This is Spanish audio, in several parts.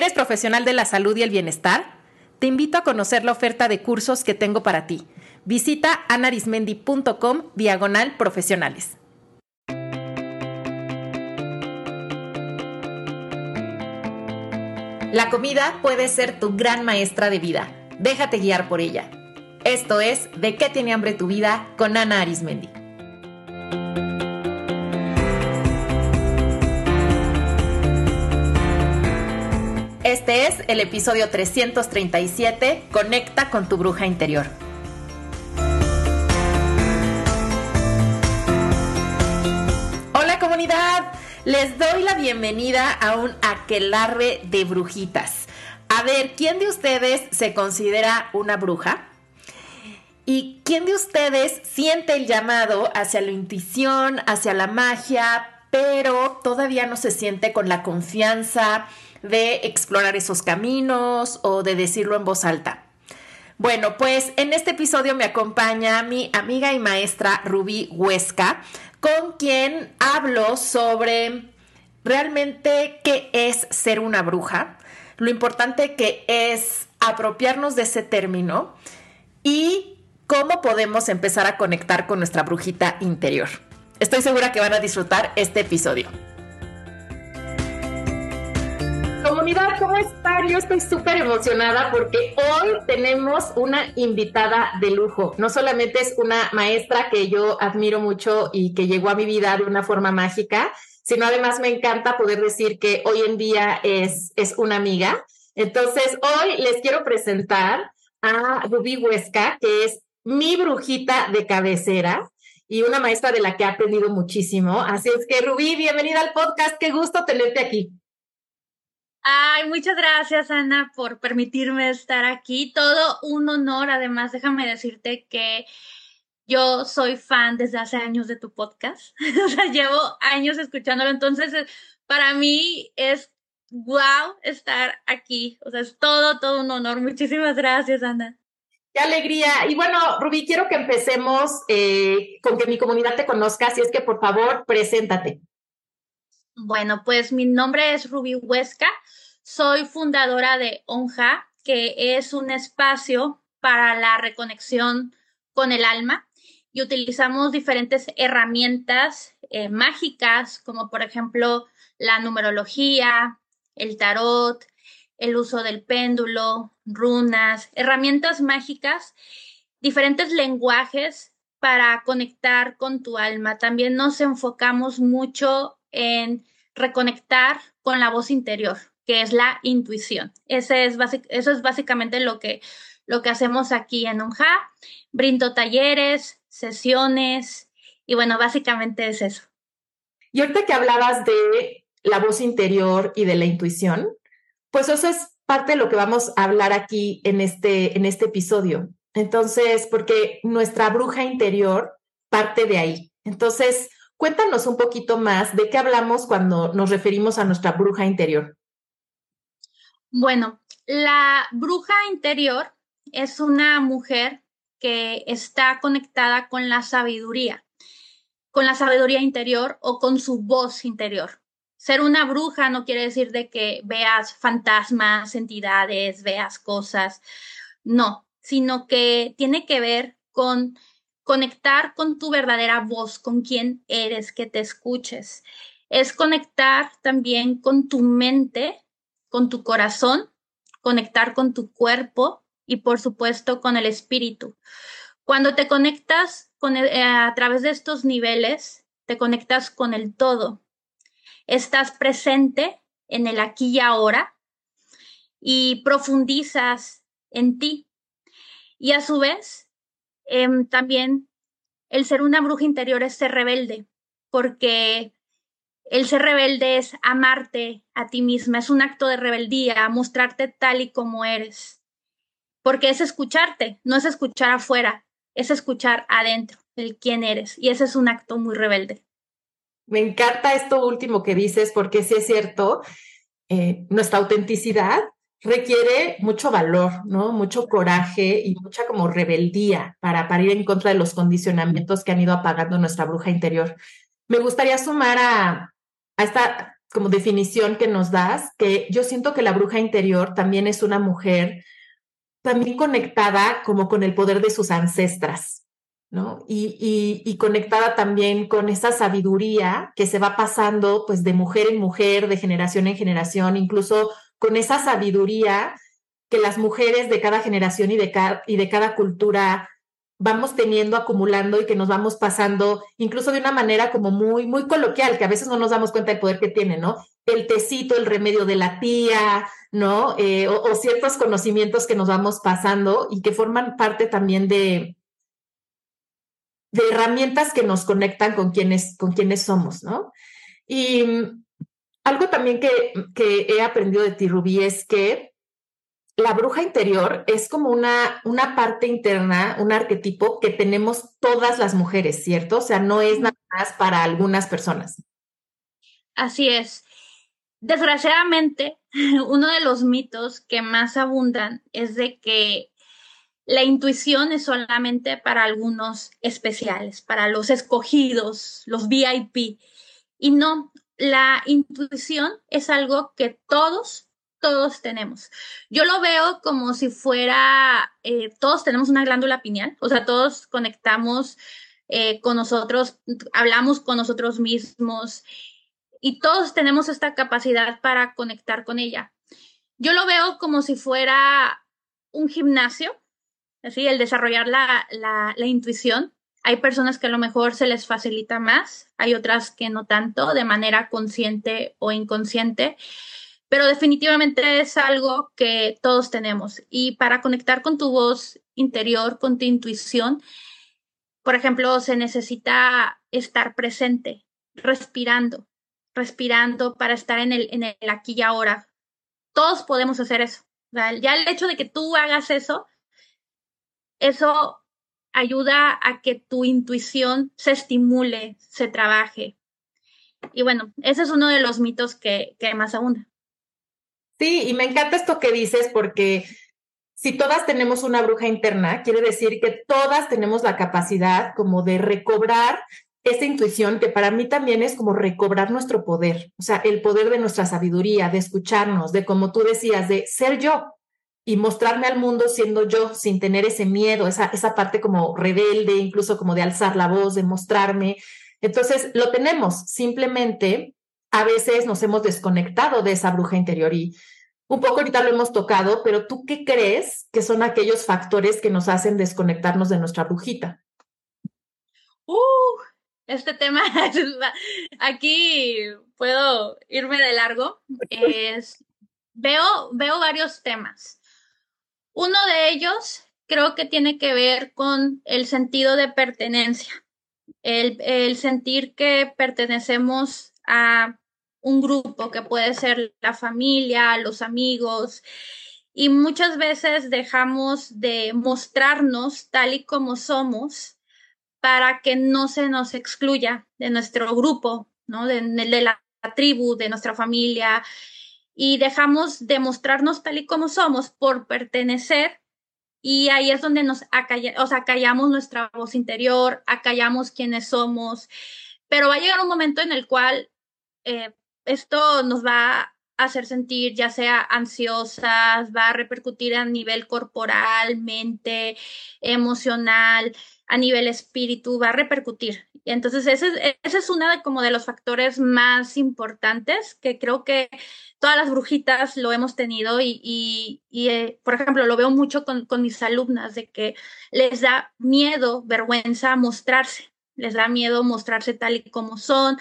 ¿Eres profesional de la salud y el bienestar? Te invito a conocer la oferta de cursos que tengo para ti. Visita anarismendi.com diagonal profesionales. La comida puede ser tu gran maestra de vida. Déjate guiar por ella. Esto es De qué tiene hambre tu vida con Ana Arismendi. Este es el episodio 337, Conecta con tu bruja interior. Hola comunidad, les doy la bienvenida a un aquelarre de brujitas. A ver, ¿quién de ustedes se considera una bruja? ¿Y quién de ustedes siente el llamado hacia la intuición, hacia la magia, pero todavía no se siente con la confianza de explorar esos caminos o de decirlo en voz alta? Bueno, pues en este episodio me acompaña mi amiga y maestra Rubí Huesca, con quien hablo sobre realmente qué es ser una bruja, lo importante que es apropiarnos de ese término y cómo podemos empezar a conectar con nuestra brujita interior. Estoy segura que van a disfrutar este episodio. Comunidad, ¿cómo están? Yo estoy súper emocionada porque hoy tenemos una invitada de lujo. No solamente es una maestra que yo admiro mucho y que llegó a mi vida de una forma mágica, sino además me encanta poder decir que hoy en día es, es una amiga. Entonces, hoy les quiero presentar a Rubí Huesca, que es mi brujita de cabecera y una maestra de la que he aprendido muchísimo. Así es que, Rubí, bienvenida al podcast. Qué gusto tenerte aquí. Ay, muchas gracias, Ana, por permitirme estar aquí. Todo un honor. Además, déjame decirte que yo soy fan desde hace años de tu podcast. o sea, llevo años escuchándolo. Entonces, para mí es wow estar aquí. O sea, es todo, todo un honor. Muchísimas gracias, Ana. Qué alegría. Y bueno, Rubí, quiero que empecemos eh, con que mi comunidad te conozca, así es que por favor, preséntate. Bueno, pues mi nombre es Rubí Huesca, soy fundadora de ONJA, que es un espacio para la reconexión con el alma y utilizamos diferentes herramientas eh, mágicas, como por ejemplo la numerología, el tarot, el uso del péndulo, runas, herramientas mágicas, diferentes lenguajes para conectar con tu alma. También nos enfocamos mucho en reconectar con la voz interior, que es la intuición. Ese es eso es básicamente lo que, lo que hacemos aquí en UNJA. Brindo talleres, sesiones y bueno, básicamente es eso. Y ahorita que hablabas de la voz interior y de la intuición, pues eso es parte de lo que vamos a hablar aquí en este, en este episodio. Entonces, porque nuestra bruja interior parte de ahí. Entonces, cuéntanos un poquito más de qué hablamos cuando nos referimos a nuestra bruja interior. Bueno, la bruja interior es una mujer que está conectada con la sabiduría, con la sabiduría interior o con su voz interior ser una bruja no quiere decir de que veas fantasmas, entidades, veas cosas, no, sino que tiene que ver con conectar con tu verdadera voz, con quién eres, que te escuches. Es conectar también con tu mente, con tu corazón, conectar con tu cuerpo y por supuesto con el espíritu. Cuando te conectas con eh, a través de estos niveles, te conectas con el todo, estás presente en el aquí y ahora y profundizas en ti. Y a su vez, em, también el ser una bruja interior es ser rebelde, porque el ser rebelde es amarte a ti misma, es un acto de rebeldía, mostrarte tal y como eres, porque es escucharte, no es escuchar afuera, es escuchar adentro, el quién eres, y ese es un acto muy rebelde. Me encanta esto último que dices, porque sí es cierto, eh, nuestra autenticidad requiere mucho valor, ¿no? Mucho coraje y mucha como rebeldía para, para ir en contra de los condicionamientos que han ido apagando nuestra bruja interior. Me gustaría sumar a, a esta como definición que nos das, que yo siento que la bruja interior también es una mujer también conectada como con el poder de sus ancestras, ¿no? Y, y, conectada también con esa sabiduría que se va pasando pues de mujer en mujer, de generación en generación, incluso con esa sabiduría que las mujeres de cada generación y de cada, y de cada cultura vamos teniendo, acumulando y que nos vamos pasando, incluso de una manera como muy, muy coloquial, que a veces no nos damos cuenta del poder que tiene, ¿no? El tecito, el remedio de la tía, ¿no? Eh, o, ciertos conocimientos que nos vamos pasando y que forman parte también de, de herramientas que nos conectan con quienes, con quienes somos, ¿no? Y algo también que, que he aprendido de ti, Rubí, es que la bruja interior es como una, una parte interna, un arquetipo que tenemos todas las mujeres, ¿cierto? O sea, no es nada más para algunas personas. Así es. Desgraciadamente, uno de los mitos que más abundan es de que la intuición es solamente para algunos especiales, para los escogidos, los VIP. Y no, la intuición es algo que todos todos tenemos. Yo lo veo como si fuera, eh, todos tenemos una glándula pineal, o sea, todos conectamos eh, con nosotros, hablamos con nosotros mismos y todos tenemos esta capacidad para conectar con ella. Yo lo veo como si fuera un gimnasio, así, el desarrollar la, la, la intuición. Hay personas que a lo mejor se les facilita más, hay otras que no tanto, de manera consciente o inconsciente pero definitivamente es algo que todos tenemos. Y para conectar con tu voz interior, con tu intuición, por ejemplo, se necesita estar presente, respirando, respirando para estar en el, aquí y ahora. Todos podemos hacer eso. Ya el hecho de que tú hagas eso, eso ayuda a que tu intuición se estimule, se trabaje. Y bueno, ese es uno de los mitos que, más abunda. Sí, y me encanta esto que dices porque si todas tenemos una bruja interna, quiere decir que todas tenemos la capacidad como de recobrar esa intuición que para mí también es como recobrar nuestro poder, o sea, el poder de nuestra sabiduría, de escucharnos, de como tú decías, de ser yo y mostrarme al mundo siendo yo, sin tener ese miedo, esa, esa parte como rebelde, incluso como de alzar la voz, de mostrarme. Entonces, lo tenemos, simplemente a veces nos hemos desconectado de esa bruja interior y un poco ahorita lo hemos tocado, pero ¿tú qué crees que son aquellos factores que nos hacen desconectarnos de nuestra brujita? Uh, este tema, aquí puedo irme de largo. Es, veo, veo varios temas. Uno de ellos creo que tiene que ver con el sentido de pertenencia, el, sentir que pertenecemos a un grupo que puede ser la familia, los amigos, y muchas veces dejamos de mostrarnos tal y como somos para que no se nos excluya de nuestro grupo, ¿no? De, la tribu, de nuestra familia, y dejamos de mostrarnos tal y como somos por pertenecer y ahí es donde nos acallamos, o sea, acallamos nuestra voz interior, acallamos quiénes somos, pero va a llegar un momento en el cual eh, esto nos va a hacer sentir ya sea ansiosas, va a repercutir a nivel corporal, mente, emocional, a nivel espíritu, va a repercutir. Entonces, ese, ese es uno de, como de los factores más importantes que creo que todas las brujitas lo hemos tenido y, y, y eh, por ejemplo, lo veo mucho con, con mis alumnas, de que les da miedo, vergüenza mostrarse, les da miedo mostrarse tal y como son,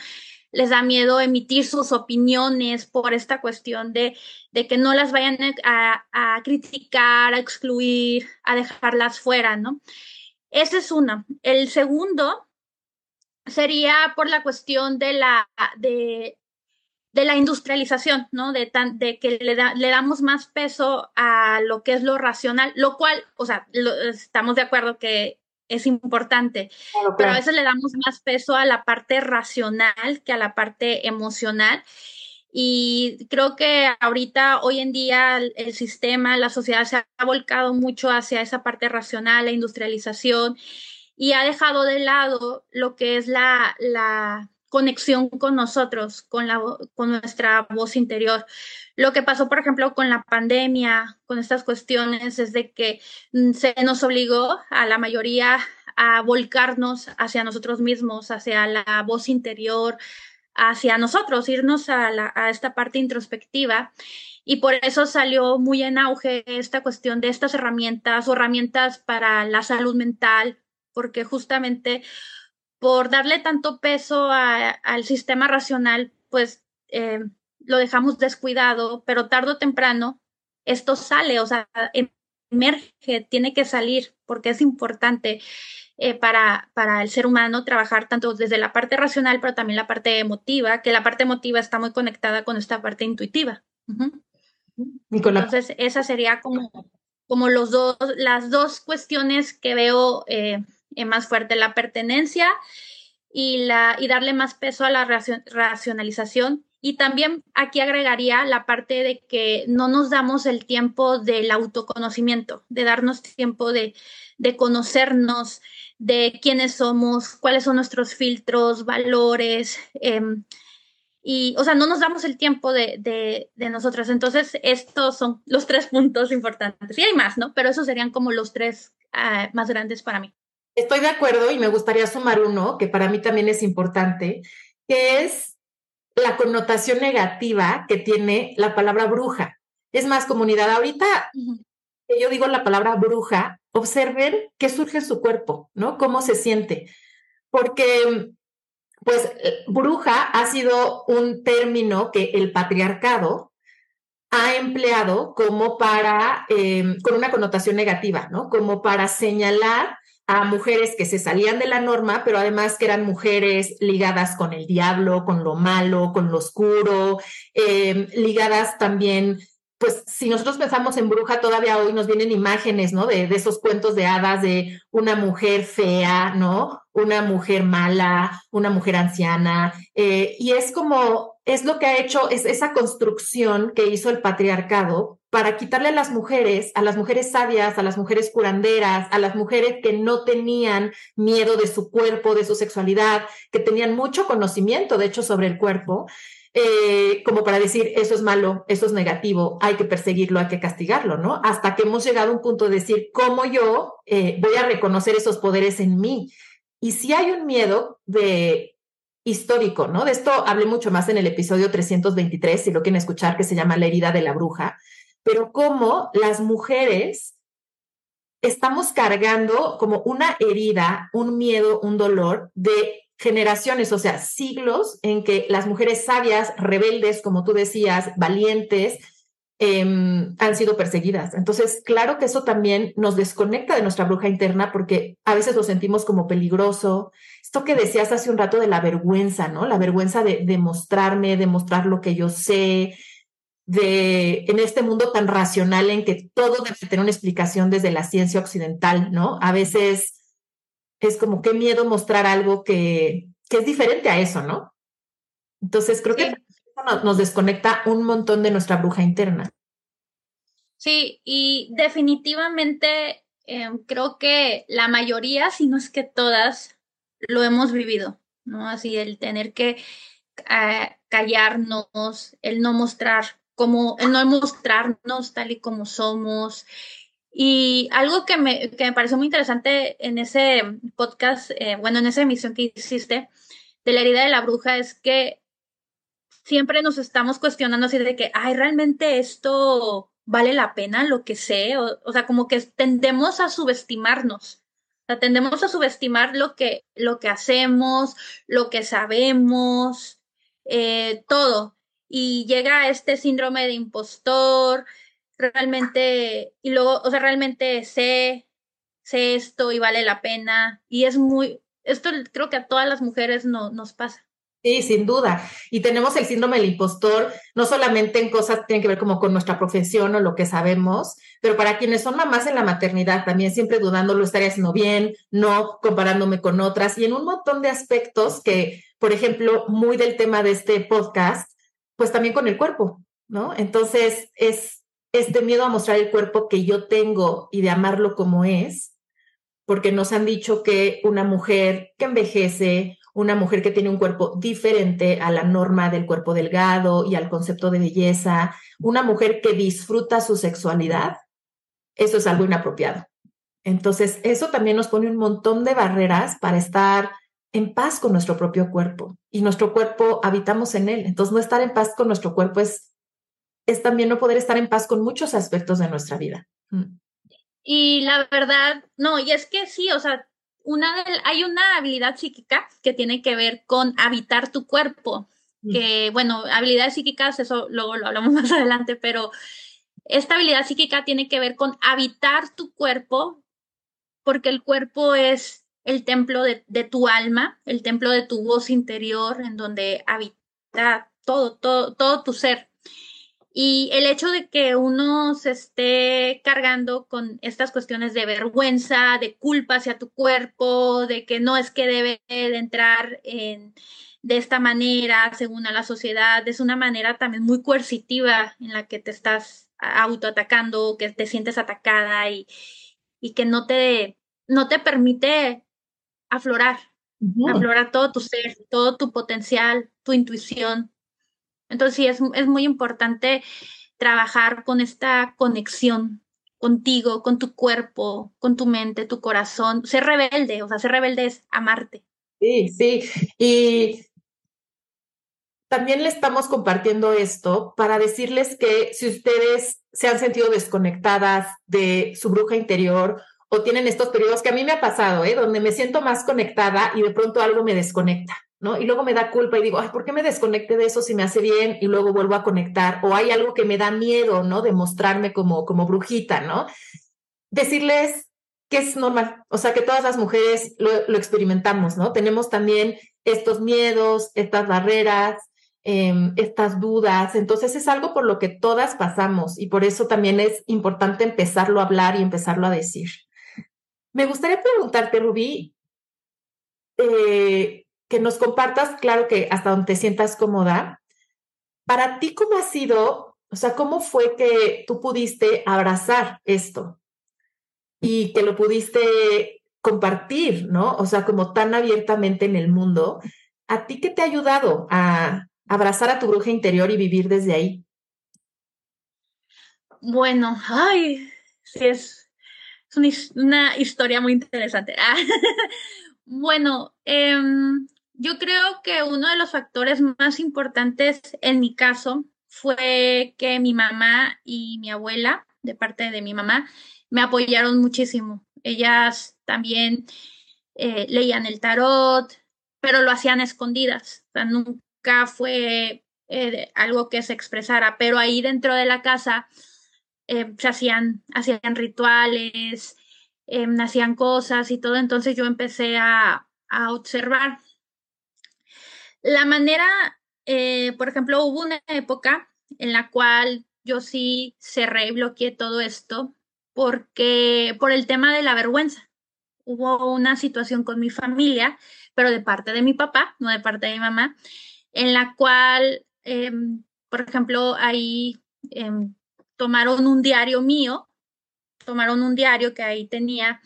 les da miedo emitir sus opiniones por esta cuestión de, de que no las vayan a, a, criticar, a excluir, a dejarlas fuera, ¿no? Ese es uno. El segundo sería por la cuestión de la, de, de la industrialización, ¿no? De, tan, de que le, da, le, damos más peso a lo que es lo racional, lo cual, o sea, estamos de acuerdo que es importante, pero a veces le damos más peso a la parte racional que a la parte emocional. Y creo que ahorita, hoy en día, el, sistema, la sociedad se ha volcado mucho hacia esa parte racional, la industrialización, y ha dejado de lado lo que es la, la conexión con nosotros, con, la, con nuestra voz interior. Lo que pasó, por ejemplo, con la pandemia, con estas cuestiones, es de que mm, se nos obligó a la mayoría a volcarnos hacia nosotros mismos, hacia la voz interior, hacia nosotros, irnos a, a esta parte introspectiva. Y por eso salió muy en auge esta cuestión de estas herramientas o herramientas para la salud mental, porque justamente por darle tanto peso al sistema racional, pues eh, lo dejamos descuidado, pero tarde o temprano esto sale, o sea, emerge, tiene que salir, porque es importante eh, para, para el ser humano trabajar tanto desde la parte racional, pero también la parte emotiva, que la parte emotiva está muy conectada con esta parte intuitiva. Entonces, esa sería como, como los dos, las dos cuestiones que veo eh, más fuerte, la pertenencia y, la, y darle más peso a la racionalización. Y también aquí agregaría la parte de que no nos damos el tiempo del autoconocimiento, de darnos tiempo de, de conocernos, de quiénes somos, cuáles son nuestros filtros, valores. Em, y, o sea, no nos damos el tiempo de, de, de, nosotras. Entonces, estos son los tres puntos importantes. Y hay más, ¿no? Pero esos serían como los tres ah, más grandes para mí. Estoy de acuerdo y me gustaría sumar uno que para mí también es importante, que es la connotación negativa que tiene la palabra bruja. Es más, comunidad, ahorita que yo digo la palabra bruja, observen qué surge en su cuerpo, ¿no? Cómo se siente. Porque, pues, bruja ha sido un término que el patriarcado ha empleado como para, eh, con una connotación negativa, ¿no? Como para señalar a mujeres que se salían de la norma, pero además que eran mujeres ligadas con el diablo, con lo malo, con lo oscuro, eh, ligadas también, pues si nosotros pensamos en bruja, todavía hoy nos vienen imágenes, ¿no? De, de esos cuentos de hadas de una mujer fea, ¿no? Una mujer mala, una mujer anciana, eh, y es como, es lo que ha hecho, es esa construcción que hizo el patriarcado para quitarle a las mujeres, a las mujeres sabias, a las mujeres curanderas, a las mujeres que no tenían miedo de su cuerpo, de su sexualidad, que tenían mucho conocimiento, de hecho, sobre el cuerpo, eh, como para decir, eso es malo, eso es negativo, hay que perseguirlo, hay que castigarlo, ¿no? Hasta que hemos llegado a un punto de decir, ¿cómo yo eh, voy a reconocer esos poderes en mí? Y si hay un miedo de histórico, ¿no? De esto hablé mucho más en el episodio 323, si lo quieren escuchar, que se llama La herida de la bruja pero cómo las mujeres estamos cargando como una herida, un miedo, un dolor de generaciones, o sea, siglos en que las mujeres sabias, rebeldes, como tú decías, valientes, em, han sido perseguidas. Entonces, claro que eso también nos desconecta de nuestra bruja interna porque a veces lo sentimos como peligroso. Esto que decías hace un rato de la vergüenza, ¿no? La vergüenza de, de mostrarme, de mostrar lo que yo sé, de, en este mundo tan racional en que todo debe tener una explicación desde la ciencia occidental, ¿no? A veces es como qué miedo mostrar algo que, que es diferente a eso, ¿no? Entonces creo que eso nos desconecta un montón de nuestra bruja interna. Sí, y definitivamente em, creo que la mayoría, si no es que todas, lo hemos vivido, ¿no? Así el tener que eh, callarnos, el no mostrar como el no mostrarnos tal y como somos. Y algo que me, que me pareció muy interesante en ese podcast, eh, bueno, en esa emisión que hiciste de la herida de la bruja es que siempre nos estamos cuestionando así de que, ay, realmente esto vale la pena lo que sé, o, o sea, como que tendemos a subestimarnos. Tendemos a subestimar lo que, lo que hacemos, lo que sabemos, eh, todo y llega este síndrome de impostor, realmente, y luego, o sea, realmente sé, sé esto y vale la pena, y es muy, esto creo que a todas las mujeres no, nos pasa. Sí, sin duda. Y tenemos el síndrome del impostor, no solamente en cosas que tienen que ver como con nuestra profesión o lo que sabemos, pero para quienes son mamás en la maternidad, también siempre dudando, lo estaría haciendo bien, no comparándome con otras, y en un montón de aspectos que, por ejemplo, muy del tema de este podcast, pues también con el cuerpo, ¿no? Entonces es este miedo a mostrar el cuerpo que yo tengo y de amarlo como es, porque nos han dicho que una mujer que envejece una mujer que tiene un cuerpo diferente a la norma del cuerpo delgado y al concepto de belleza, una mujer que disfruta su sexualidad, eso es algo inapropiado. Entonces, eso también nos pone un montón de barreras para estar en paz con nuestro propio cuerpo y nuestro cuerpo habitamos en él. Entonces, no estar en paz con nuestro cuerpo es, es también no poder estar en paz con muchos aspectos de nuestra vida. Mm. Y la verdad, no, y es que sí, o sea, una hay una habilidad psíquica que tiene que ver con habitar tu cuerpo, mm. que bueno, habilidades psíquicas, eso luego lo hablamos más adelante, pero esta habilidad psíquica tiene que ver con habitar tu cuerpo, porque el cuerpo es el templo de, tu alma, el templo de tu voz interior, en donde habita todo, todo, todo tu ser. Y el hecho de que uno se esté cargando con estas cuestiones de vergüenza, de culpa hacia tu cuerpo, de que no es que debe de entrar en, de esta manera, según a la sociedad, es una manera también muy coercitiva en la que te estás autoatacando, que te sientes atacada y, y que no te, no te permite aflorar, aflorar todo tu ser, todo tu potencial, tu intuición. Entonces sí, es, es muy importante trabajar con esta conexión contigo, con tu cuerpo, con tu mente, tu corazón, ser rebelde, o sea, ser rebelde es amarte. Sí, sí, y también le estamos compartiendo esto para decirles que si ustedes se han sentido desconectadas de su bruja interior o tienen estos periodos que a mí me ha pasado, ¿eh? donde me siento más conectada y de pronto algo me desconecta, ¿no? Y luego me da culpa y digo, ay, ¿por qué me desconecté de eso si me hace bien y luego vuelvo a conectar? O hay algo que me da miedo, ¿no? De mostrarme como, como brujita, ¿no? Decirles que es normal, o sea, que todas las mujeres lo, experimentamos, ¿no? Tenemos también estos miedos, estas barreras, Em, estas dudas. Entonces es algo por lo que todas pasamos y por eso también es importante empezarlo a hablar y empezarlo a decir. Me gustaría preguntarte, Rubí, eh, que nos compartas, claro que hasta donde te sientas cómoda, para ti, ¿cómo ha sido? O sea, ¿cómo fue que tú pudiste abrazar esto y que lo pudiste compartir, ¿no? O sea, como tan abiertamente en el mundo. ¿A ti qué te ha ayudado a, abrazar a tu bruja interior y vivir desde ahí? Bueno, ay, sí, es, una, historia muy interesante. bueno, em, yo creo que uno de los factores más importantes en mi caso fue que mi mamá y mi abuela, de parte de mi mamá, me apoyaron muchísimo. Ellas también eh, leían el tarot, pero lo hacían escondidas. O sea, nunca fue eh, algo que se expresara, pero ahí dentro de la casa eh, se hacían, hacían rituales, eh, hacían cosas y todo, entonces yo empecé a observar. La manera, por ejemplo, hubo una época en la cual yo sí cerré y bloqueé todo esto porque por el tema de la vergüenza. Hubo una situación con mi familia, pero de parte de mi papá, no de parte de mi mamá, en la cual, em, por ejemplo, ahí em, tomaron un diario mío, tomaron un diario que ahí tenía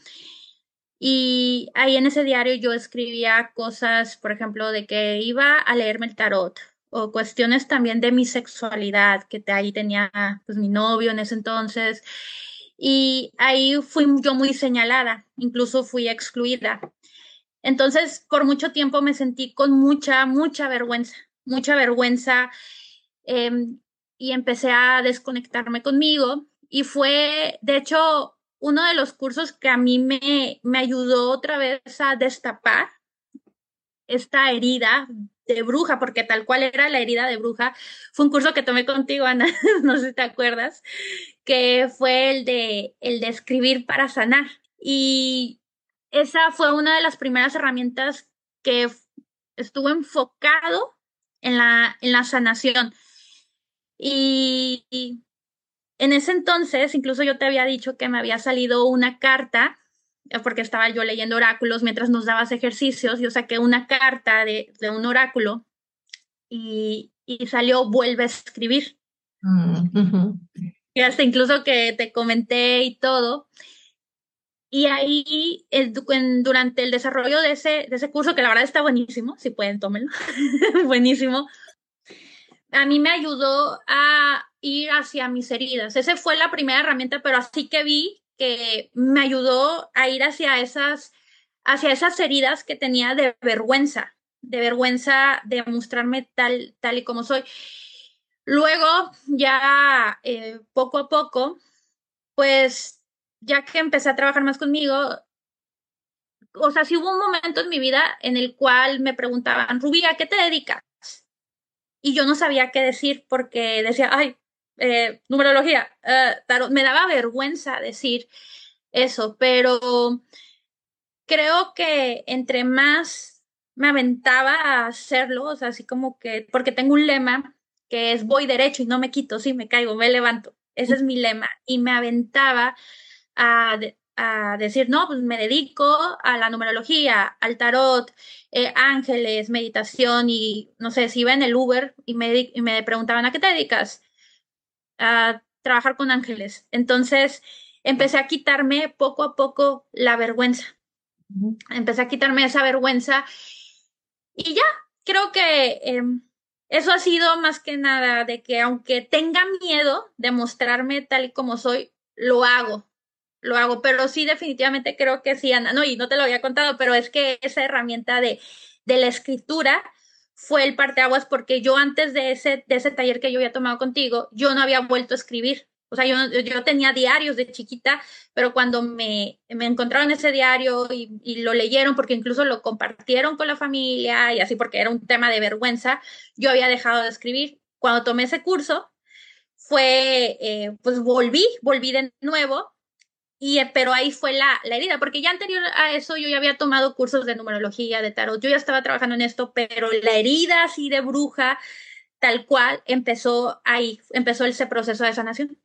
y ahí en ese diario yo escribía cosas, por ejemplo, de que iba a leerme el tarot o cuestiones también de mi sexualidad, que ahí tenía pues mi novio en ese entonces. Y ahí fui yo muy señalada, incluso fui excluida. Entonces, por mucho tiempo me sentí con mucha, mucha vergüenza, mucha vergüenza em, y empecé a desconectarme conmigo. Y fue, de hecho, uno de los cursos que a mí me, me ayudó otra vez a destapar esta herida de bruja, porque tal cual era la herida de bruja, fue un curso que tomé contigo, Ana, no sé si te acuerdas, que fue el de, el de escribir para sanar. Y esa fue una de las primeras herramientas que estuvo enfocado en la, en la sanación. Y, en ese entonces, incluso yo te había dicho que me había salido una carta, eh, porque estaba yo leyendo oráculos mientras nos dabas ejercicios, yo saqué una carta de, un oráculo y, salió vuelve a escribir. Mm, y hasta incluso que te comenté y todo. Y ahí, durante el desarrollo de ese, de ese curso, que la verdad está buenísimo, si pueden, tómenlo, buenísimo, a mí me ayudó a ir hacia mis heridas. Esa fue la primera herramienta, pero así que vi que me ayudó a ir hacia esas, hacia esas heridas que tenía de vergüenza, de vergüenza de mostrarme tal, tal y como soy. Luego, ya eh, poco a poco, pues ya que empecé a trabajar más conmigo, o sea, sí hubo un momento en mi vida en el cual me preguntaban, Rubí, ¿a qué te dedicas? Y yo no sabía qué decir porque decía, ay, eh, numerología, eh, me daba vergüenza decir eso, pero creo que entre más me aventaba a hacerlo, o sea, así como que, porque tengo un lema que es voy derecho y no me quito, sí, me caigo, me levanto. Ese es mi lema. Y me aventaba a, a decir, no, pues me dedico a la numerología, al tarot, eh, ángeles, meditación y no sé, si iba en el Uber y me, y me preguntaban, ¿a qué te dedicas? A trabajar con ángeles. Entonces empecé a quitarme poco a poco la vergüenza. Empecé a quitarme esa vergüenza y ya, creo que em, eso ha sido más que nada de que aunque tenga miedo de mostrarme tal y como soy, lo hago, lo hago, pero sí definitivamente creo que sí, Ana, no, y no te lo había contado, pero es que esa herramienta de, de la escritura fue el parteaguas porque yo antes de ese, de ese taller que yo había tomado contigo, yo no había vuelto a escribir. O sea, yo, yo tenía diarios de chiquita, pero cuando me, me encontraron ese diario y, y, lo leyeron, porque incluso lo compartieron con la familia y así, porque era un tema de vergüenza, yo había dejado de escribir. Cuando tomé ese curso, fue, eh, pues volví, volví de nuevo y, eh, pero ahí fue la, la, herida, porque ya anterior a eso yo ya había tomado cursos de numerología, de tarot, yo ya estaba trabajando en esto, pero la herida así de bruja, tal cual, empezó ahí, empezó ese proceso de sanación.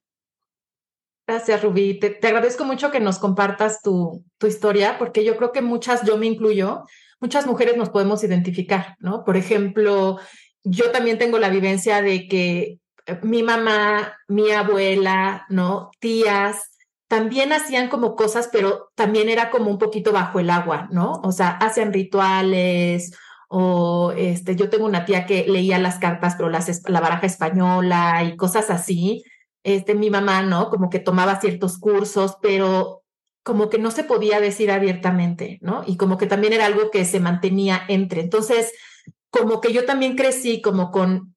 Gracias, Rubí. Te, te agradezco mucho que nos compartas tu, tu historia, porque yo creo que muchas, yo me incluyo, muchas mujeres nos podemos identificar, ¿no? Por ejemplo, yo también tengo la vivencia de que eh, mi mamá, mi abuela, ¿no? Tías, también hacían como cosas, pero también era como un poquito bajo el agua, ¿no? O sea, hacían rituales o este, yo tengo una tía que leía las cartas, pero las, la baraja española y cosas así. Este, mi mamá, ¿no? Como que tomaba ciertos cursos, pero como que no se podía decir abiertamente, ¿no? Y como que también era algo que se mantenía entre. Entonces, como que yo también crecí como con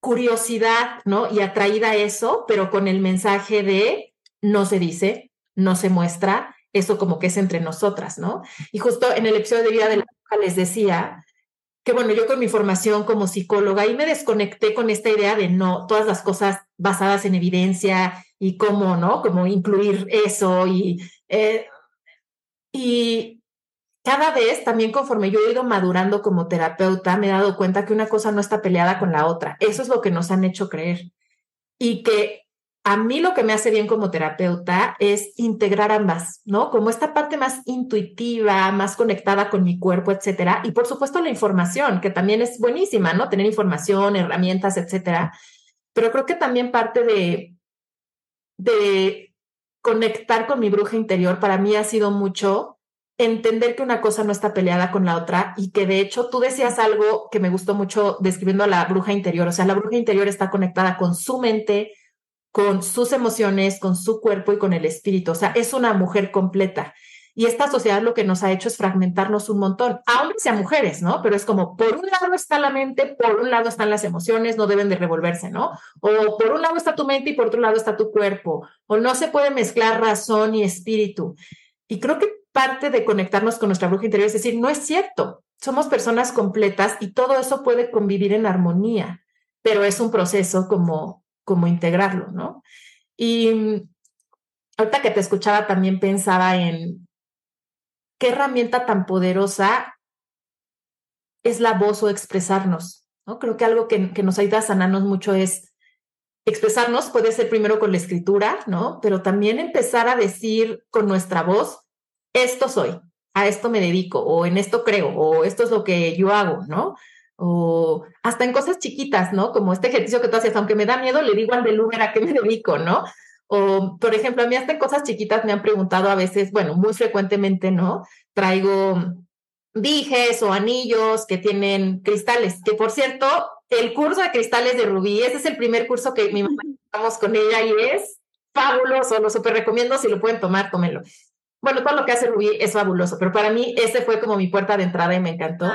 curiosidad, ¿no? Y atraída a eso, pero con el mensaje de no se dice, no se muestra, eso como que es entre nosotras, ¿no? Y justo en el episodio de Vida de la Bruja les decía que, bueno, yo con mi formación como psicóloga y me desconecté con esta idea de no, todas las cosas basadas en evidencia y cómo, ¿no? Como incluir eso y... Eh, y cada vez, también conforme yo he ido madurando como terapeuta, me he dado cuenta que una cosa no está peleada con la otra. Eso es lo que nos han hecho creer. Y que a mí lo que me hace bien como terapeuta es integrar ambas, ¿no? Como esta parte más intuitiva, más conectada con mi cuerpo, etcétera. Y por supuesto la información, que también es buenísima, ¿no? Tener información, herramientas, etcétera. Pero creo que también parte de, de conectar con mi bruja interior para mí ha sido mucho entender que una cosa no está peleada con la otra y que de hecho tú decías algo que me gustó mucho describiendo a la bruja interior, o sea, la bruja interior está conectada con su mente, con sus emociones, con su cuerpo y con el espíritu. O sea, es una mujer completa. Y esta sociedad lo que nos ha hecho es fragmentarnos un montón, a hombres y a mujeres, ¿no? Pero es como, por un lado está la mente, por un lado están las emociones, no deben de revolverse, ¿no? O por un lado está tu mente y por otro lado está tu cuerpo. O no se puede mezclar razón y espíritu. Y creo que parte de conectarnos con nuestra bruja interior es decir, no es cierto, somos personas completas y todo eso puede convivir en armonía, pero es un proceso como cómo integrarlo, ¿no? Y mm, ahorita que te escuchaba también pensaba en qué herramienta tan poderosa es la voz o expresarnos, ¿no? Creo que algo que, que nos ayuda a sanarnos mucho es expresarnos, puede ser primero con la escritura, ¿no? Pero también empezar a decir con nuestra voz, esto soy, a esto me dedico, o en esto creo, o esto es lo que yo hago, ¿no? O hasta en cosas chiquitas, ¿no? Como este ejercicio que tú haces, aunque me da miedo, le digo al del Uber a qué me dedico, ¿no? O, por ejemplo, a mí hasta en cosas chiquitas me han preguntado a veces, bueno, muy frecuentemente, ¿no? Traigo dijes o anillos que tienen cristales, que por cierto, el curso de cristales de Rubí, ese es el primer curso que mi mamá estamos con ella y es fabuloso, lo súper recomiendo, si lo pueden tomar, tómenlo. Bueno, todo lo que hace Rubí es fabuloso, pero para mí ese fue como mi puerta de entrada y me encantó.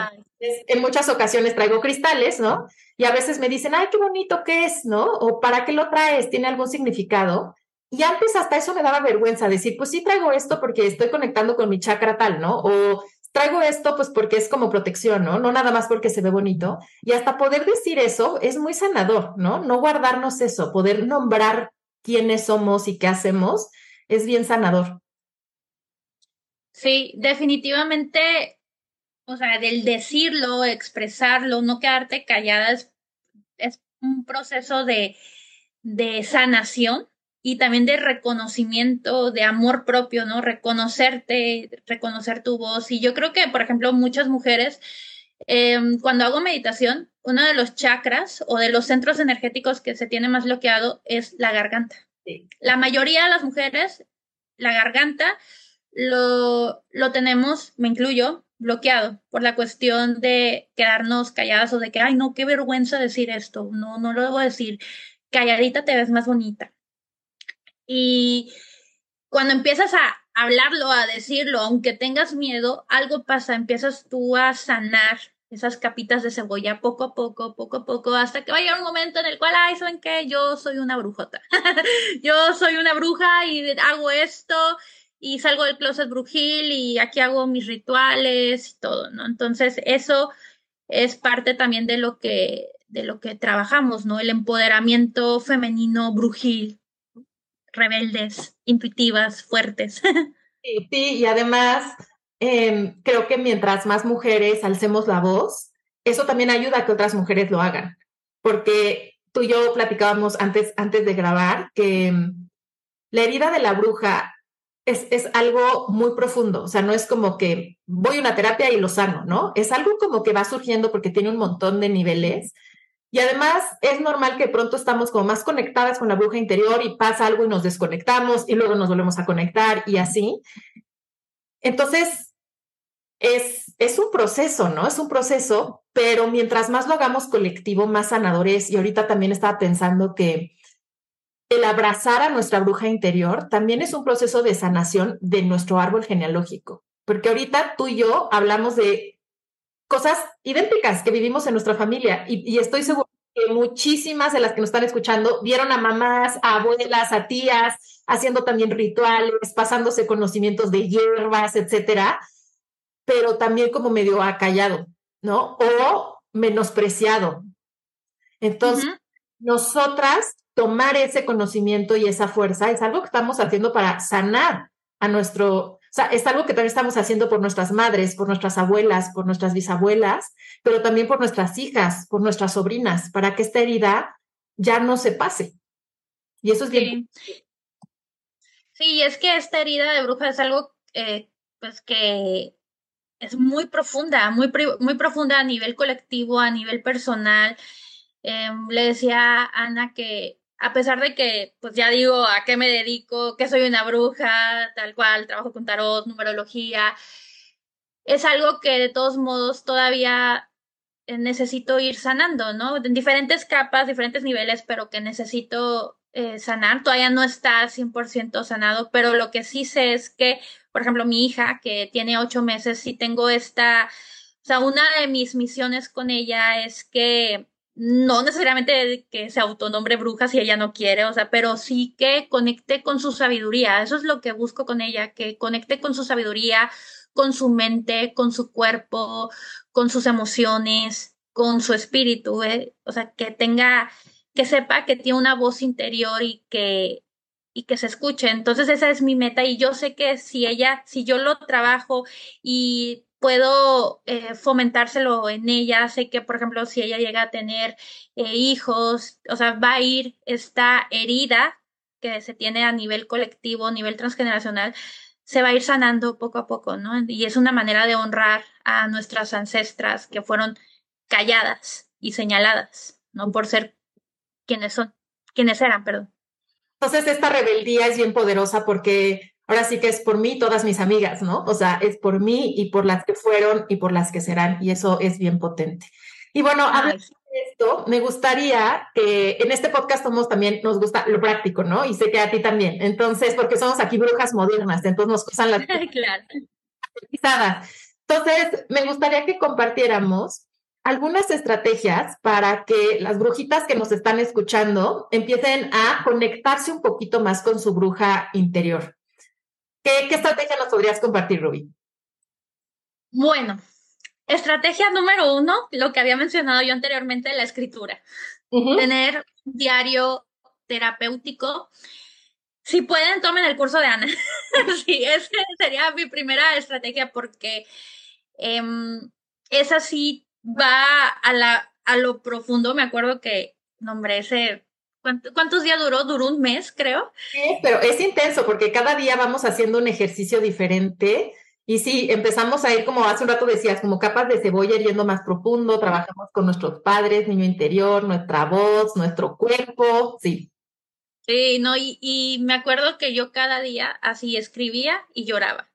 En muchas ocasiones traigo cristales, ¿no? Y a veces me dicen, ay, qué bonito que es, ¿no? O ¿para qué lo traes? ¿Tiene algún significado? Y antes hasta eso me daba vergüenza decir, pues sí traigo esto porque estoy conectando con mi chakra tal, ¿no? O traigo esto pues porque es como protección, ¿no? No nada más porque se ve bonito. Y hasta poder decir eso es muy sanador, ¿no? No guardarnos eso, poder nombrar quiénes somos y qué hacemos es bien sanador. Sí, definitivamente, o sea, del decirlo, expresarlo, no quedarte callada es, un proceso de, de sanación y también de reconocimiento, de amor propio, ¿no? Reconocerte, reconocer tu voz. Y yo creo que, por ejemplo, muchas mujeres, em, cuando hago meditación, uno de los chakras o de los centros energéticos que se tiene más bloqueado es la garganta. La mayoría de las mujeres, la garganta lo, lo tenemos, me incluyo, bloqueado por la cuestión de quedarnos calladas o de que, ay, no, qué vergüenza decir esto, no, no lo debo decir, calladita te ves más bonita. Y cuando empiezas a hablarlo, a decirlo, aunque tengas miedo, algo pasa, empiezas tú a sanar esas capitas de cebolla poco a poco, poco a poco, hasta que vaya un momento en el cual, ay, ¿saben qué? Yo soy una brujota. Yo soy una bruja y hago esto y salgo del closet brujil y aquí hago mis rituales y todo, ¿no? Entonces, eso es parte también de lo que de lo que trabajamos, ¿no? El empoderamiento femenino brujil, rebeldes, intuitivas, fuertes. Sí, y además Em, creo que mientras más mujeres alcemos la voz, eso también ayuda a que otras mujeres lo hagan. Porque tú y yo platicábamos antes, antes de grabar que em, la herida de la bruja es, es, algo muy profundo. O sea, no es como que voy a una terapia y lo sano, ¿no? Es algo como que va surgiendo porque tiene un montón de niveles. Y además es normal que pronto estamos como más conectadas con la bruja interior y pasa algo y nos desconectamos y luego nos volvemos a conectar y así. Entonces, es, es un proceso, ¿no? Es un proceso, pero mientras más lo hagamos colectivo, más sanadores. Y ahorita también estaba pensando que el abrazar a nuestra bruja interior también es un proceso de sanación de nuestro árbol genealógico. Porque ahorita tú y yo hablamos de cosas idénticas que vivimos en nuestra familia y, y estoy segura que muchísimas de las que nos están escuchando vieron a mamás, a abuelas, a tías haciendo también rituales, pasándose conocimientos de hierbas, etcétera pero también como medio acallado, ¿no? O menospreciado. Entonces, nosotras tomar ese conocimiento y esa fuerza es algo que estamos haciendo para sanar a nuestro, o sea, es algo que también estamos haciendo por nuestras madres, por nuestras abuelas, por nuestras bisabuelas, pero también por nuestras hijas, por nuestras sobrinas, para que esta herida ya no se pase. Y eso es bien. Sí, es que esta herida de bruja es algo eh, pues que es muy profunda, muy, muy profunda a nivel colectivo, a nivel personal. Em, le decía a Ana que a pesar de que, pues ya digo a qué me dedico, que soy una bruja, tal cual, trabajo con tarot, numerología, es algo que de todos modos todavía necesito ir sanando, ¿no? En diferentes capas, diferentes niveles, pero que necesito eh, sanar. Todavía no está 100% sanado, pero lo que sí sé es que por ejemplo, mi hija que tiene ocho meses, sí tengo esta, o sea, una de mis misiones con ella es que no necesariamente que se autonombre bruja si ella no quiere, o sea, pero sí que conecte con su sabiduría. Eso es lo que busco con ella, que conecte con su sabiduría, con su mente, con su cuerpo, con sus emociones, con su espíritu, ¿eh? o sea, que tenga, que sepa que tiene una voz interior y que y que se escuche. Entonces esa es mi meta y yo sé que si ella, si yo lo trabajo y puedo eh, fomentárselo en ella, sé que por ejemplo si ella llega a tener eh, hijos, o sea, va a ir esta herida que se tiene a nivel colectivo, a nivel transgeneracional, se va a ir sanando poco a poco, ¿no? Y es una manera de honrar a nuestras ancestras que fueron calladas y señaladas, ¿no? Por ser quienes son, quienes eran, perdón. Entonces esta rebeldía es bien poderosa porque ahora sí que es por mí todas mis amigas, ¿no? O sea, es por mí y por las que fueron y por las que serán y eso es bien potente. Y bueno, hablando de esto, me gustaría que en este podcast somos también, nos gusta lo práctico, ¿no? Y sé que a ti también. Entonces, porque somos aquí brujas modernas, entonces nos usan las... claro. Entonces, me gustaría que compartiéramos algunas estrategias para que las brujitas que nos están escuchando empiecen a conectarse un poquito más con su bruja interior. ¿Qué, qué estrategia nos podrías compartir, Ruby? Bueno, estrategia número uno, lo que había mencionado yo anteriormente, la escritura. Tener diario terapéutico. Si pueden, tomen el curso de Ana. sí, esa sería mi primera estrategia porque eh, es así va a, la, a lo profundo. Me acuerdo que, nombre ese, ¿cuántos días duró? Duró un mes, creo. Sí, pero es intenso porque cada día vamos haciendo un ejercicio diferente. Y sí, empezamos a ir como hace un rato decías, como capas de cebolla yendo más profundo, trabajamos con nuestros padres, niño interior, nuestra voz, nuestro cuerpo, sí. Sí, no, y, y me acuerdo que yo cada día así escribía y lloraba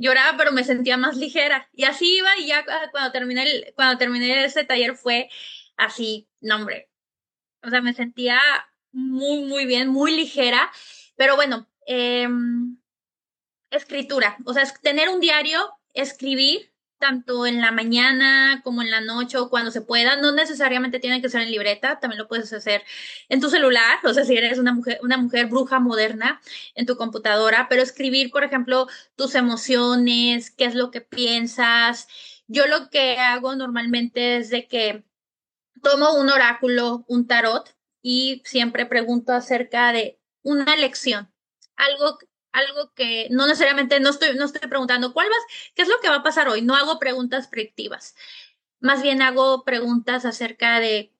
lloraba, pero me sentía más ligera. Y así iba y ya cuando terminé, el, cuando terminé ese taller fue así, no hombre. O sea, me sentía muy, muy bien, muy ligera. Pero bueno, em, escritura, o sea, tener un diario, escribir, tanto en la mañana como en la noche o cuando se pueda. No necesariamente tiene que ser en libreta, también lo puedes hacer en tu celular, o sea, si eres una mujer, una mujer bruja moderna en tu computadora, pero escribir, por ejemplo, tus emociones, qué es lo que piensas. Yo lo que hago normalmente es de que tomo un oráculo, un tarot y siempre pregunto acerca de una lección, algo algo que no necesariamente, no estoy, no estoy preguntando cuál vas, qué es lo que va a pasar hoy, no hago preguntas predictivas, más bien hago preguntas acerca de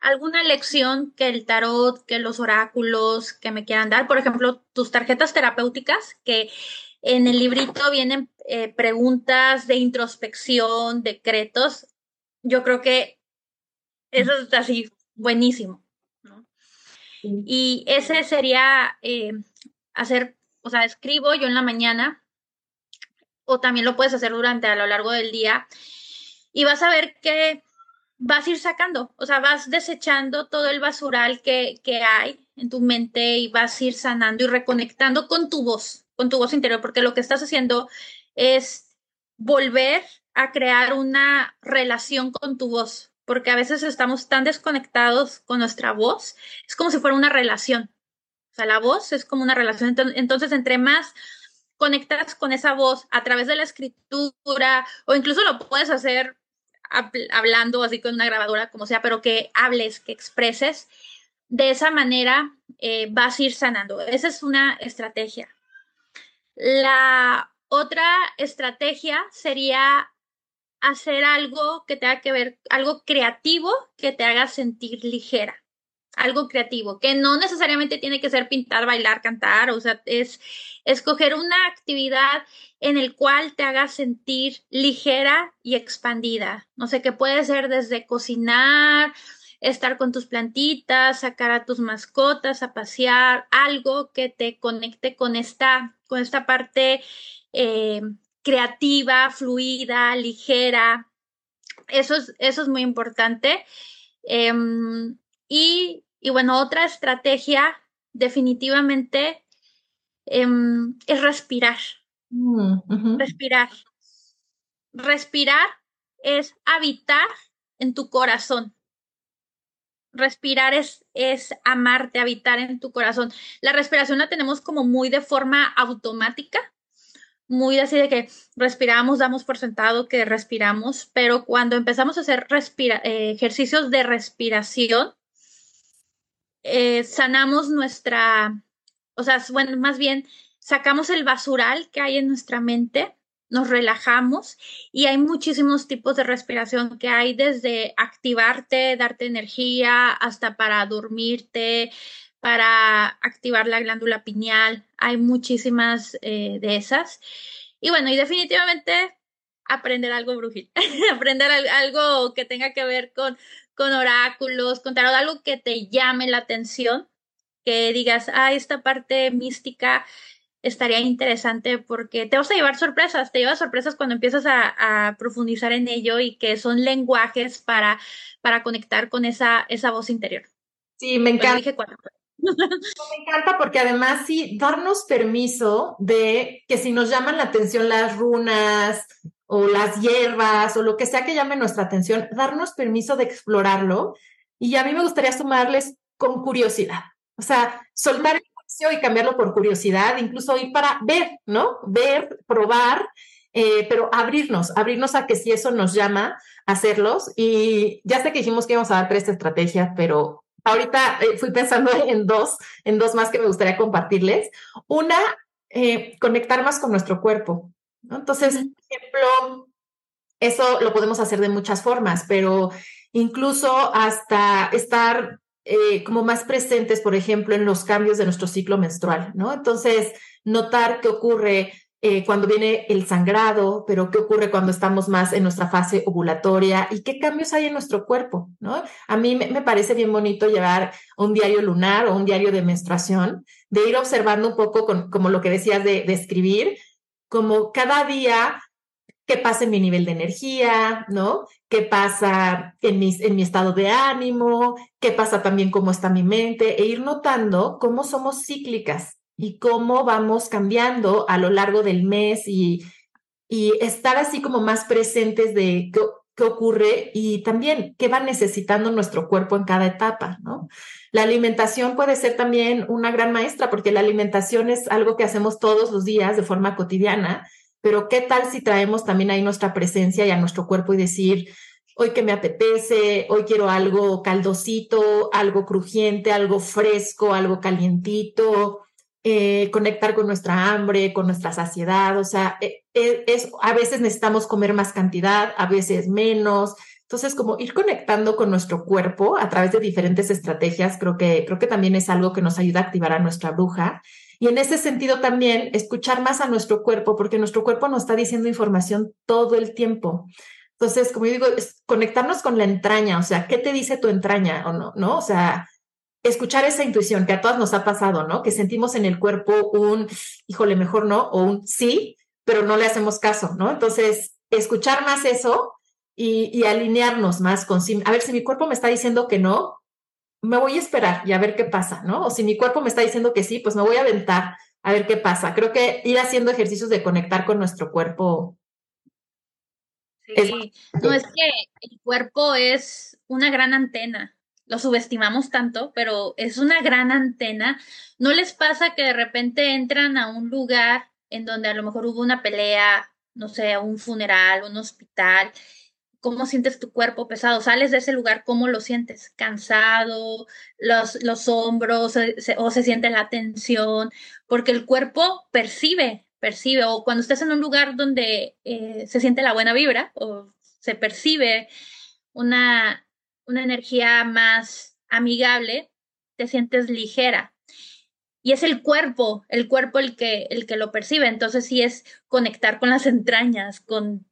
alguna lección que el tarot, que los oráculos que me quieran dar, por ejemplo, tus tarjetas terapéuticas, que en el librito vienen eh, preguntas de introspección, decretos, yo creo que eso es así buenísimo. Y ese sería eh, hacer o sea, escribo yo en la mañana o también lo puedes hacer durante a lo largo del día y vas a ver que vas a ir sacando, o sea, vas desechando todo el basural que, que hay en tu mente y vas a ir sanando y reconectando con tu voz, con tu voz interior, porque lo que estás haciendo es volver a crear una relación con tu voz, porque a veces estamos tan desconectados con nuestra voz, es como si fuera una relación sea, la voz es como una relación. Entonces, entre más conectas con esa voz a través de la escritura o incluso lo puedes hacer hablando así con una grabadora, como sea, pero que hables, que expreses, de esa manera eh, vas a ir sanando. Esa es una estrategia. La otra estrategia sería hacer algo que tenga que ver, algo creativo que te haga sentir ligera algo creativo, que no necesariamente tiene que ser pintar, bailar, cantar, o sea, es escoger una actividad en el cual te haga sentir ligera y expandida. No sé, que puede ser desde cocinar, estar con tus plantitas, sacar a tus mascotas a pasear, algo que te conecte con esta, con esta parte eh, creativa, fluida, ligera. Eso es, eso es muy importante. Em, y y bueno, otra estrategia definitivamente em, es respirar. Mm, respirar. Respirar es habitar en tu corazón. Respirar es, es amarte, habitar en tu corazón. La respiración la tenemos como muy de forma automática, muy así de que respiramos, damos por sentado que respiramos, pero cuando empezamos a hacer eh, ejercicios de respiración, eh, sanamos nuestra, o sea, bueno, más bien sacamos el basural que hay en nuestra mente, nos relajamos y hay muchísimos tipos de respiración que hay desde activarte, darte energía, hasta para dormirte, para activar la glándula pineal. Hay muchísimas eh, de esas. Y bueno, y definitivamente aprender algo brujil, aprender algo que tenga que ver con con oráculos, con tarot, algo que te llame la atención. que digas, ah, esta parte mística estaría interesante porque te vas a llevar sorpresas, te llevas sorpresas cuando empiezas a, profundizar en ello y que son lenguajes para, para conectar con esa, esa voz interior. Sí, me encanta. Me encanta porque además sí, darnos permiso de que si nos llaman la atención las runas o las hierbas o lo que sea que llame nuestra atención, darnos permiso de explorarlo. Y a mí me gustaría sumarles con curiosidad. O sea, soltar el juicio y cambiarlo por curiosidad, incluso ir para ver, ¿no? Ver, probar, eh, pero abrirnos, abrirnos a que si eso nos llama, hacerlos. Y ya sé que dijimos que íbamos a dar tres estrategias, pero ahorita eh, fui pensando en dos, en dos más que me gustaría compartirles. Una, eh, conectar más con nuestro cuerpo. Entonces, por ejemplo, eso lo podemos hacer de muchas formas, pero incluso hasta estar eh, como más presentes, por ejemplo, en los cambios de nuestro ciclo menstrual, ¿no? Entonces, notar qué ocurre eh, cuando viene el sangrado, pero qué ocurre cuando estamos más en nuestra fase ovulatoria y qué cambios hay en nuestro cuerpo, ¿no? A mí me, parece bien bonito llevar un diario lunar o un diario de menstruación, de ir observando un poco con, como lo que decías de, de escribir, como cada día qué pasa en mi nivel de energía, ¿no? ¿Qué pasa en, mis, en mi estado de ánimo? ¿Qué pasa también cómo está mi mente? E ir notando cómo somos cíclicas y cómo vamos cambiando a lo largo del mes y, y estar así como más presentes de qué, qué ocurre y también qué va necesitando nuestro cuerpo en cada etapa, ¿no? La alimentación puede ser también una gran maestra porque la alimentación es algo que hacemos todos los días de forma cotidiana pero ¿qué tal si traemos también ahí nuestra presencia y a nuestro cuerpo y decir, hoy que me apetece, hoy quiero algo caldosito, algo crujiente, algo fresco, algo calientito, eh, conectar con nuestra hambre, con nuestra saciedad, o sea, eh, eh, es, a veces necesitamos comer más cantidad, a veces menos. Entonces, como ir conectando con nuestro cuerpo a través de diferentes estrategias, creo que, creo que también es algo que nos ayuda a activar a nuestra bruja y en ese sentido también escuchar más a nuestro cuerpo, porque nuestro cuerpo nos está diciendo información todo el tiempo. Entonces, como yo digo, es conectarnos con la entraña, o sea, ¿qué te dice tu entraña o no? ¿No? O sea, escuchar esa intuición que a todas nos ha pasado, ¿no? Que sentimos en el cuerpo un, híjole, mejor no, o un sí, pero no le hacemos caso, ¿no? Entonces, escuchar más eso y, y alinearnos más con sí. A ver, si mi cuerpo me está diciendo que no, me voy a esperar y a ver qué pasa, ¿no? O si mi cuerpo me está diciendo que sí, pues me voy a aventar a ver qué pasa. Creo que ir haciendo ejercicios de conectar con nuestro cuerpo. Sí, no es que el cuerpo es una gran antena. Lo subestimamos tanto, pero es una gran antena. ¿No les pasa que de repente entran a un lugar en donde a lo mejor hubo una pelea, no sé, un funeral, un hospital, cómo sientes tu cuerpo pesado, sales de ese lugar, cómo lo sientes, cansado, los, los hombros o se siente la tensión, porque el cuerpo percibe, percibe, o cuando estás en un lugar donde eh, se siente la buena vibra o se percibe una, una energía más amigable, te sientes ligera. Y es el cuerpo, el cuerpo el que, el que lo percibe. Entonces sí es conectar con las entrañas, con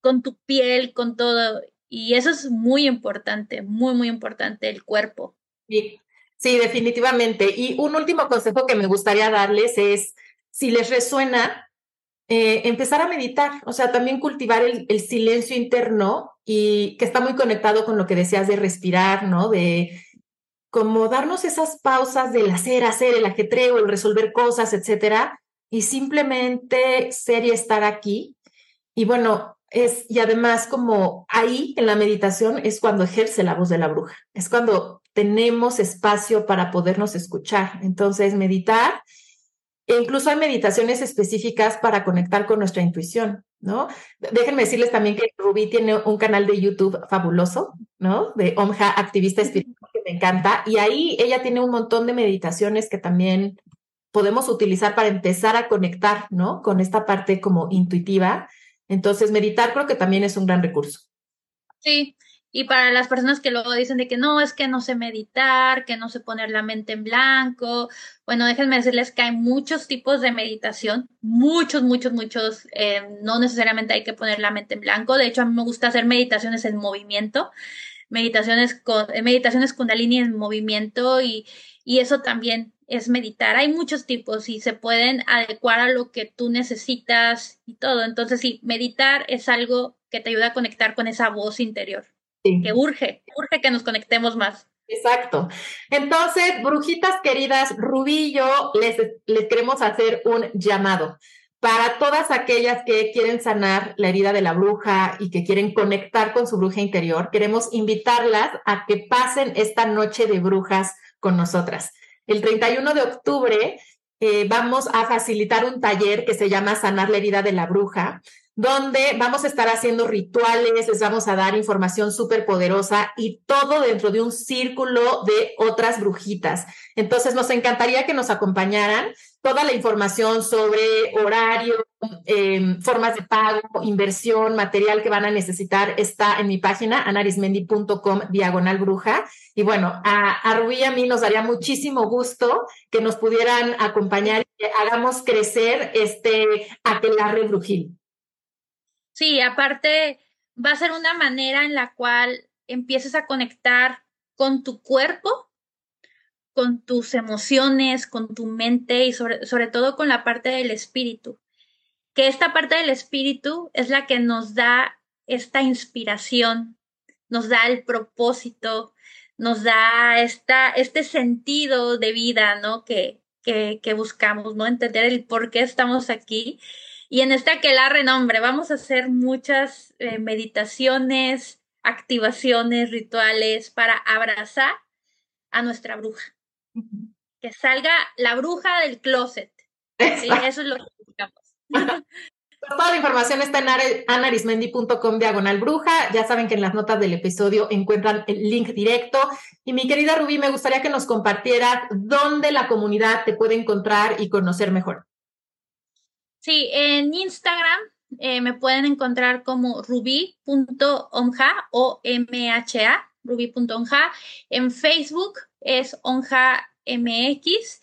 con tu piel, con todo. Y eso es muy importante, muy, muy importante, el cuerpo. Sí, sí, definitivamente. Y un último consejo que me gustaría darles es, si les resuena, eh, empezar a meditar, o sea, también cultivar el, el, silencio interno y que está muy conectado con lo que decías de respirar, ¿no? De como darnos esas pausas del hacer, hacer, el ajetreo, el resolver cosas, etcétera, y simplemente ser y estar aquí. Y bueno, es, y además como ahí en la meditación es cuando ejerce la voz de la bruja, es cuando tenemos espacio para podernos escuchar. Entonces, meditar, e incluso hay meditaciones específicas para conectar con nuestra intuición, ¿no? Déjenme decirles también que Rubí tiene un canal de YouTube fabuloso, ¿no? De Omja, activista espiritual, que me encanta. Y ahí ella tiene un montón de meditaciones que también podemos utilizar para empezar a conectar, ¿no? Con esta parte como intuitiva entonces, meditar creo que también es un gran recurso. Sí, y para las personas que luego dicen de que no, es que no sé meditar, que no sé poner la mente en blanco, bueno, déjenme decirles que hay muchos tipos de meditación, muchos, muchos, muchos, eh, no necesariamente hay que poner la mente en blanco, de hecho a mí me gusta hacer meditaciones en movimiento, meditaciones con, eh, meditaciones kundalini en movimiento y, y eso también es meditar. Hay muchos tipos y se pueden adecuar a lo que tú necesitas y todo. Entonces, sí, meditar es algo que te ayuda a conectar con esa voz interior, que urge, urge que nos conectemos más. Exacto. Entonces, brujitas queridas, yo les, les queremos hacer un llamado para todas aquellas que quieren sanar la herida de la bruja y que quieren conectar con su bruja interior. Queremos invitarlas a que pasen esta noche de brujas con nosotras. El 31 de octubre eh, vamos a facilitar un taller que se llama Sanar la herida de la bruja, donde vamos a estar haciendo rituales, les vamos a dar información súper poderosa y todo dentro de un círculo de otras brujitas. Entonces, nos encantaría que nos acompañaran. Toda la información sobre horario, em, formas de pago, inversión, material que van a necesitar está en mi página anarismendi.com diagonal bruja. Y bueno, a, a y a mí nos daría muchísimo gusto que nos pudieran acompañar y que hagamos crecer este aquelarre brujil. Sí, aparte va a ser una manera en la cual empieces a conectar con tu cuerpo, con tus emociones, con tu mente y sobre, sobre todo con la parte del espíritu. Que esta parte del espíritu es la que nos da esta inspiración, nos da el propósito, nos da esta, este sentido de vida, ¿no? Que, que, que buscamos, ¿no? Entender el por qué estamos aquí y en esta que la renombre vamos a hacer muchas eh, meditaciones, activaciones, rituales para abrazar a nuestra bruja. Que salga la bruja del closet. ¿sí? Eso es lo que buscamos. Toda la información está en anarismendi.com diagonal bruja. Ya saben que en las notas del episodio encuentran el link directo. Y mi querida Rubí, me gustaría que nos compartieras dónde la comunidad te puede encontrar y conocer mejor. Sí, en Instagram eh, me pueden encontrar como ruby.onja o MHA, ruby.onja. En Facebook es onja MX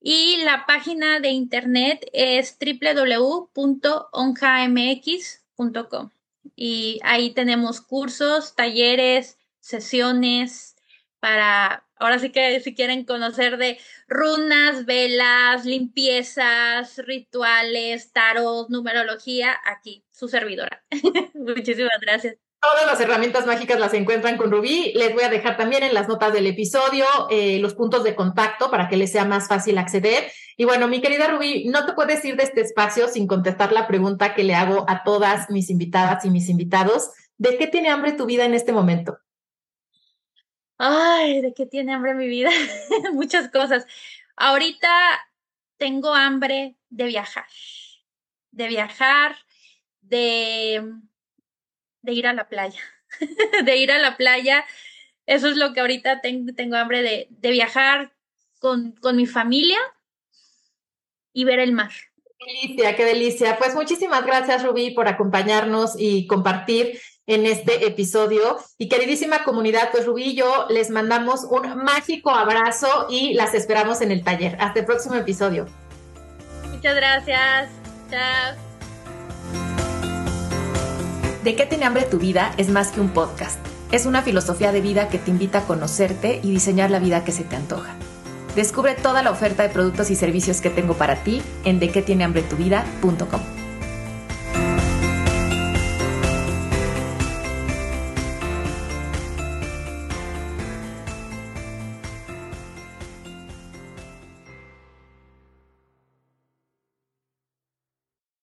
y la página de internet es www.onjamx.com. Y ahí tenemos cursos, talleres, sesiones para Ahora sí que si quieren conocer de runas, velas, limpiezas, rituales, tarot, numerología, aquí, su servidora. Muchísimas gracias. Todas las herramientas mágicas las encuentran con Rubí. Les voy a dejar también en las notas del episodio eh, los puntos de contacto para que les sea más fácil acceder. Y bueno, mi querida Rubí, no te puedes ir de este espacio sin contestar la pregunta que le hago a todas mis invitadas y mis invitados. ¿De qué tiene hambre tu vida en este momento? Ay, ¿de qué tiene hambre mi vida? Muchas cosas. Ahorita tengo hambre de viajar, de viajar, de, de ir a la playa, de ir a la playa. Eso es lo que ahorita tengo, hambre de, de viajar con, con mi familia y ver el mar. Qué delicia, qué delicia. Pues muchísimas gracias, Rubí, por acompañarnos y compartir en este episodio. Y queridísima comunidad, pues Rubí y yo les mandamos un mágico abrazo y las esperamos en el taller. Hasta el próximo episodio. Muchas gracias. Chao. ¿De qué tiene hambre tu vida? Es más que un podcast. Es una filosofía de vida que te invita a conocerte y diseñar la vida que se te antoja. Descubre toda la oferta de productos y servicios que tengo para ti en dequetienehambretuvida.com.